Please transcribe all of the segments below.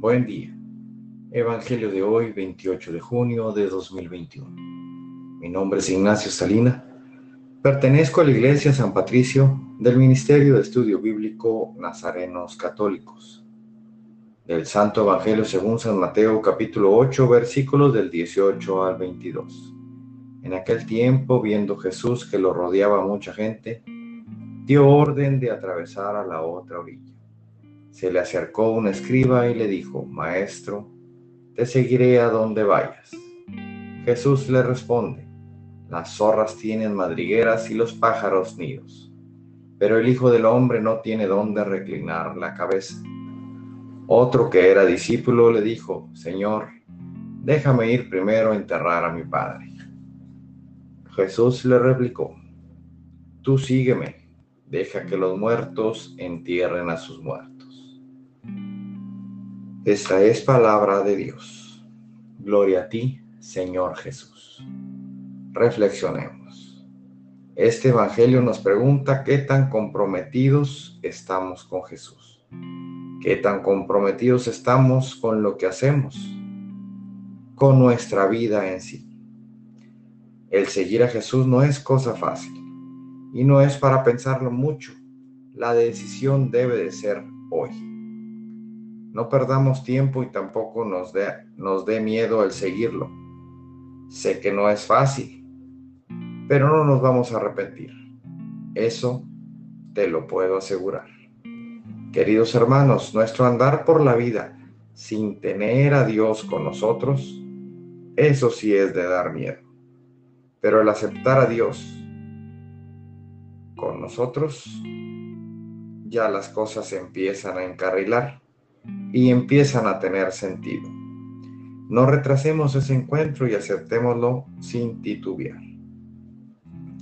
Buen día. Evangelio de hoy, 28 de junio de 2021. Mi nombre es Ignacio Salina. Pertenezco a la Iglesia San Patricio del Ministerio de Estudio Bíblico Nazarenos Católicos. Del Santo Evangelio según San Mateo capítulo 8 versículos del 18 al 22. En aquel tiempo, viendo Jesús que lo rodeaba mucha gente, dio orden de atravesar a la otra orilla. Se le acercó un escriba y le dijo, Maestro, te seguiré a donde vayas. Jesús le responde, las zorras tienen madrigueras y los pájaros nidos, pero el Hijo del Hombre no tiene dónde reclinar la cabeza. Otro que era discípulo le dijo, Señor, déjame ir primero a enterrar a mi Padre. Jesús le replicó, Tú sígueme, deja que los muertos entierren a sus muertos. Esta es palabra de Dios. Gloria a ti, Señor Jesús. Reflexionemos. Este Evangelio nos pregunta qué tan comprometidos estamos con Jesús. ¿Qué tan comprometidos estamos con lo que hacemos? Con nuestra vida en sí. El seguir a Jesús no es cosa fácil y no es para pensarlo mucho. La decisión debe de ser hoy. No perdamos tiempo y tampoco nos dé, miedo el seguirlo. Sé que no es fácil, pero no nos vamos a arrepentir. Eso te lo puedo asegurar. Queridos hermanos, nuestro andar por la vida sin tener a Dios con nosotros, eso sí es de dar miedo. Pero el aceptar a Dios con nosotros, ya las cosas empiezan a encarrilar y empiezan a tener sentido. No retrasemos ese encuentro y aceptémoslo sin titubear.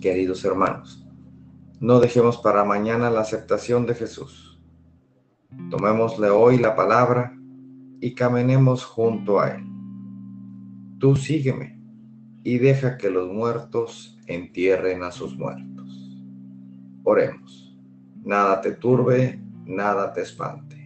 Queridos hermanos, no dejemos para mañana la aceptación de Jesús. Tomémosle hoy la palabra y caminemos junto a Él. Tú sígueme y deja que los muertos entierren a sus muertos. Oremos. Nada te turbe, nada te espante